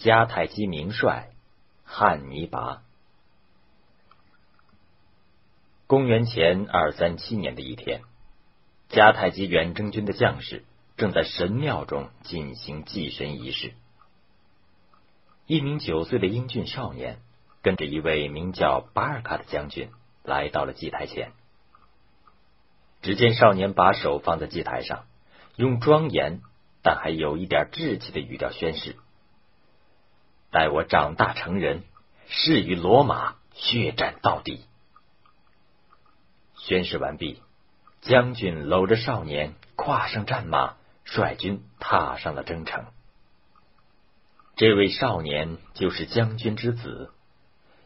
迦太基名帅汉尼拔。公元前二三七年的一天，迦太基远征军的将士正在神庙中进行祭神仪式。一名九岁的英俊少年跟着一位名叫巴尔卡的将军来到了祭台前。只见少年把手放在祭台上，用庄严但还有一点稚气的语调宣誓：“待我长大成人，誓与罗马血战到底。”宣誓完毕，将军搂着少年，跨上战马，率军踏上了征程。这位少年就是将军之子，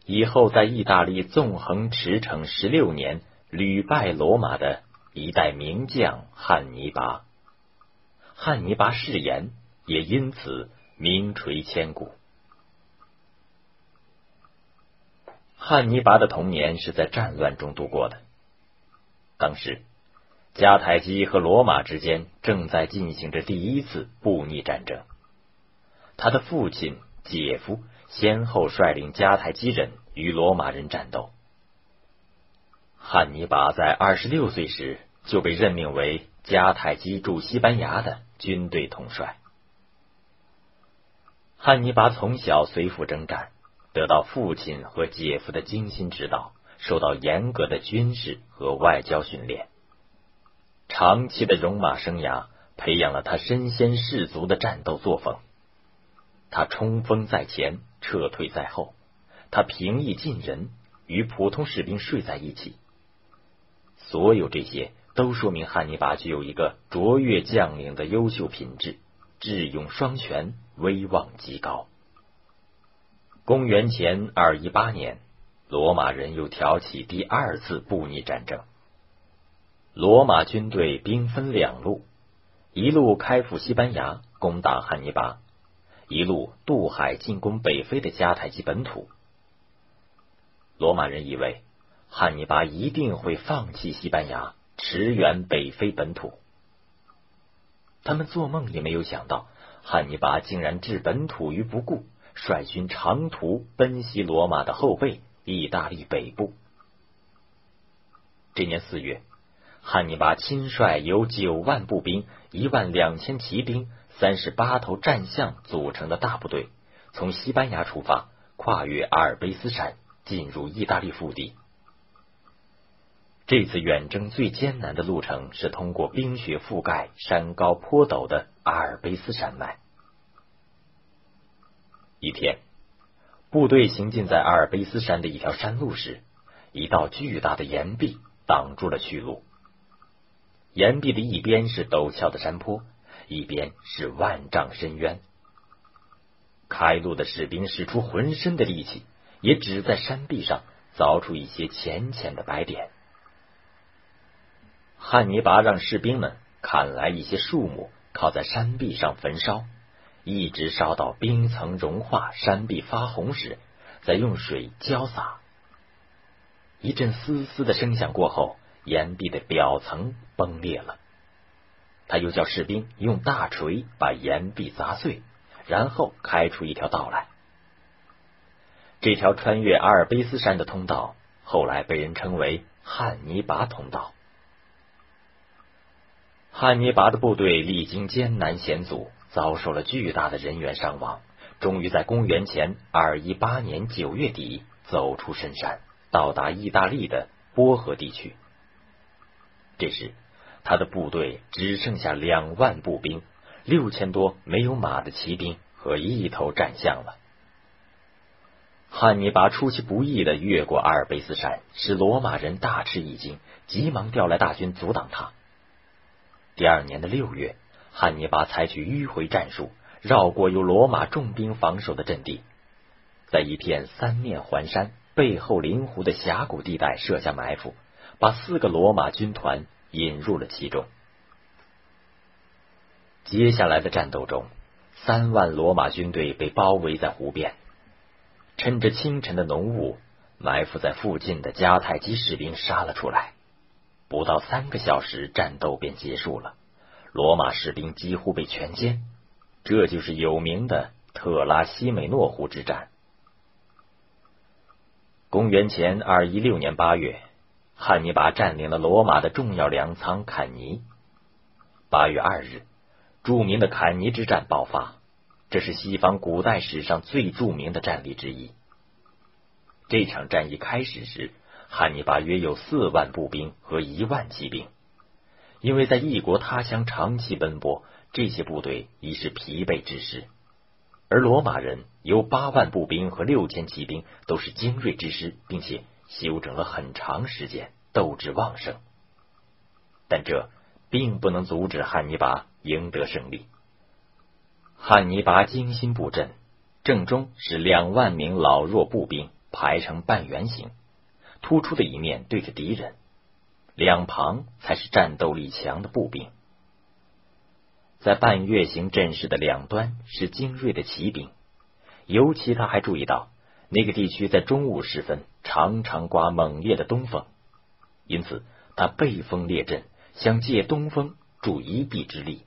以后在意大利纵横驰骋十六年，屡败罗马的一代名将汉尼拔。汉尼拔誓言也因此名垂千古。汉尼拔的童年是在战乱中度过的。当时，迦太基和罗马之间正在进行着第一次布匿战争。他的父亲、姐夫先后率领迦太基人与罗马人战斗。汉尼拔在二十六岁时就被任命为迦太基驻西班牙的军队统帅。汉尼拔从小随父征战，得到父亲和姐夫的精心指导。受到严格的军事和外交训练，长期的戎马生涯培养了他身先士卒的战斗作风。他冲锋在前，撤退在后；他平易近人，与普通士兵睡在一起。所有这些都说明汉尼拔具有一个卓越将领的优秀品质，智勇双全，威望极高。公元前二一八年。罗马人又挑起第二次布匿战争。罗马军队兵分两路，一路开赴西班牙攻打汉尼拔，一路渡海进攻北非的迦太基本土。罗马人以为汉尼拔一定会放弃西班牙，驰援北非本土。他们做梦也没有想到，汉尼拔竟然置本土于不顾，率军长途奔袭罗马的后背。意大利北部。这年四月，汉尼拔亲率由九万步兵、一万两千骑兵、三十八头战象组成的大部队，从西班牙出发，跨越阿尔卑斯山，进入意大利腹地。这次远征最艰难的路程是通过冰雪覆盖、山高坡陡的阿尔卑斯山脉。一天。部队行进在阿尔卑斯山的一条山路时，一道巨大的岩壁挡住了去路。岩壁的一边是陡峭的山坡，一边是万丈深渊。开路的士兵使出浑身的力气，也只在山壁上凿出一些浅浅的白点。汉尼拔让士兵们砍来一些树木，靠在山壁上焚烧。一直烧到冰层融化、山壁发红时，再用水浇洒。一阵嘶嘶的声响过后，岩壁的表层崩裂了。他又叫士兵用大锤把岩壁砸碎，然后开出一条道来。这条穿越阿尔卑斯山的通道，后来被人称为汉尼拔通道。汉尼拔的部队历经艰难险阻。遭受了巨大的人员伤亡，终于在公元前二一八年九月底走出深山，到达意大利的波河地区。这时，他的部队只剩下两万步兵、六千多没有马的骑兵和一头战象了。汉尼拔出其不意的越过阿尔卑斯山，使罗马人大吃一惊，急忙调来大军阻挡他。第二年的六月。汉尼拔采取迂回战术，绕过由罗马重兵防守的阵地，在一片三面环山、背后临湖的峡谷地带设下埋伏，把四个罗马军团引入了其中。接下来的战斗中，三万罗马军队被包围在湖边，趁着清晨的浓雾，埋伏在附近的迦太基士兵杀了出来。不到三个小时，战斗便结束了。罗马士兵几乎被全歼，这就是有名的特拉西美诺湖之战。公元前二一六年八月，汉尼拔占领了罗马的重要粮仓坎尼。八月二日，著名的坎尼之战爆发，这是西方古代史上最著名的战例之一。这场战役开始时，汉尼拔约有四万步兵和一万骑兵。因为在异国他乡长期奔波，这些部队已是疲惫之师。而罗马人有八万步兵和六千骑兵，都是精锐之师，并且休整了很长时间，斗志旺盛。但这并不能阻止汉尼拔赢得胜利。汉尼拔精心布阵，正中是两万名老弱步兵，排成半圆形，突出的一面对着敌人，两旁才是战斗力强的步兵。在半月形阵势的两端是精锐的骑兵，尤其他还注意到那个地区在中午时分常常刮猛烈的东风，因此他背风列阵，想借东风助一臂之力。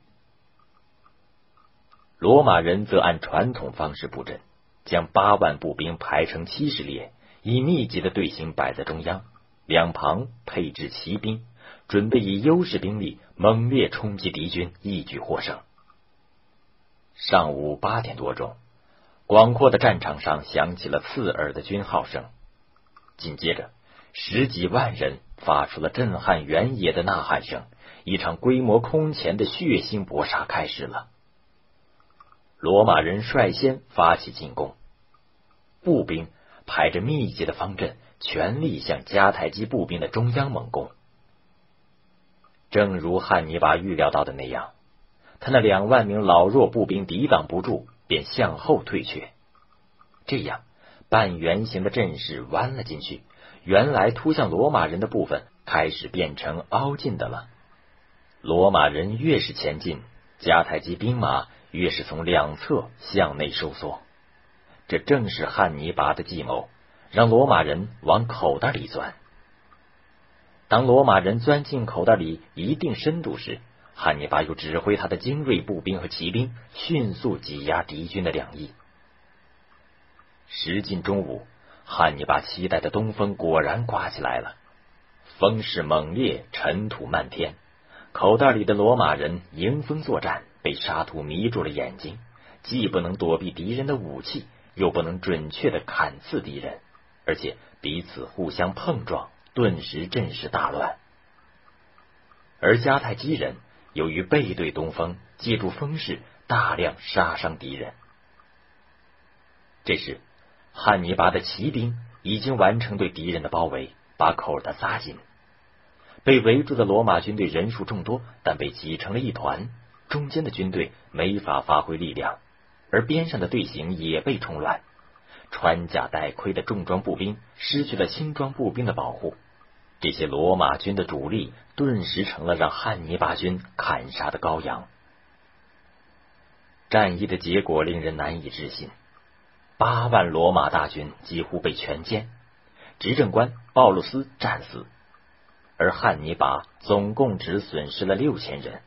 罗马人则按传统方式布阵，将八万步兵排成七十列，以密集的队形摆在中央，两旁配置骑兵。准备以优势兵力猛烈冲击敌军，一举获胜。上午八点多钟，广阔的战场上响起了刺耳的军号声，紧接着十几万人发出了震撼原野的呐喊声，一场规模空前的血腥搏杀开始了。罗马人率先发起进攻，步兵排着密集的方阵，全力向迦太基步兵的中央猛攻。正如汉尼拔预料到的那样，他那两万名老弱步兵抵挡不住，便向后退却。这样，半圆形的阵势弯了进去，原来突向罗马人的部分开始变成凹进的了。罗马人越是前进，迦太基兵马越是从两侧向内收缩。这正是汉尼拔的计谋，让罗马人往口袋里钻。当罗马人钻进口袋里一定深度时，汉尼拔又指挥他的精锐步兵和骑兵迅速挤压敌军的两翼。时近中午，汉尼拔期待的东风果然刮起来了，风势猛烈，尘土漫天。口袋里的罗马人迎风作战，被沙土迷住了眼睛，既不能躲避敌人的武器，又不能准确的砍刺敌人，而且彼此互相碰撞。顿时阵势大乱，而迦太基人由于背对东风，借助风势大量杀伤敌人。这时，汉尼拔的骑兵已经完成对敌人的包围，把口袋扎紧。被围住的罗马军队人数众多，但被挤成了一团，中间的军队没法发挥力量，而边上的队形也被冲乱。穿甲带盔的重装步兵失去了轻装步兵的保护。这些罗马军的主力顿时成了让汉尼拔军砍杀的羔羊。战役的结果令人难以置信：八万罗马大军几乎被全歼，执政官鲍鲁斯战死，而汉尼拔总共只损失了六千人。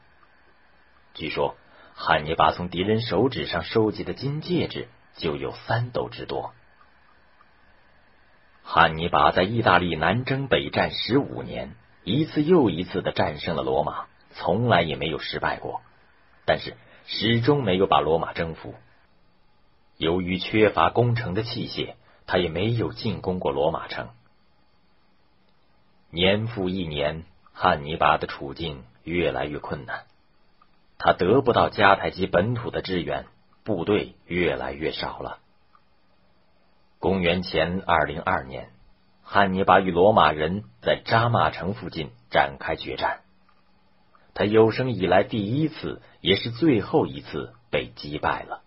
据说，汉尼拔从敌人手指上收集的金戒指就有三斗之多。汉尼拔在意大利南征北战十五年，一次又一次的战胜了罗马，从来也没有失败过。但是始终没有把罗马征服。由于缺乏攻城的器械，他也没有进攻过罗马城。年复一年，汉尼拔的处境越来越困难。他得不到迦太基本土的支援，部队越来越少了。公元前二零二年，汉尼拔与罗马人在扎马城附近展开决战，他有生以来第一次，也是最后一次被击败了。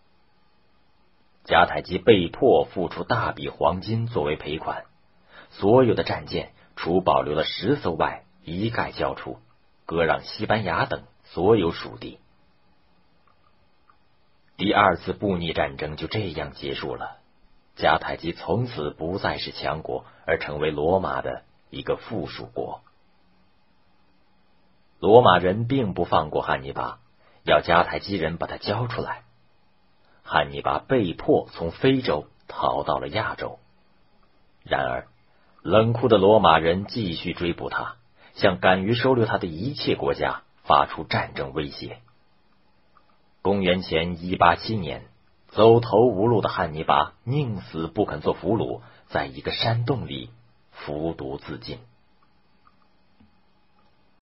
迦太基被迫付出大笔黄金作为赔款，所有的战舰除保留了十艘外，一概交出，割让西班牙等所有属地。第二次布匿战争就这样结束了。迦太基从此不再是强国，而成为罗马的一个附属国。罗马人并不放过汉尼拔，要迦太基人把他交出来。汉尼拔被迫从非洲逃到了亚洲。然而，冷酷的罗马人继续追捕他，向敢于收留他的一切国家发出战争威胁。公元前一八七年，走投无路的汉尼拔宁死不肯做俘虏，在一个山洞里服毒自尽。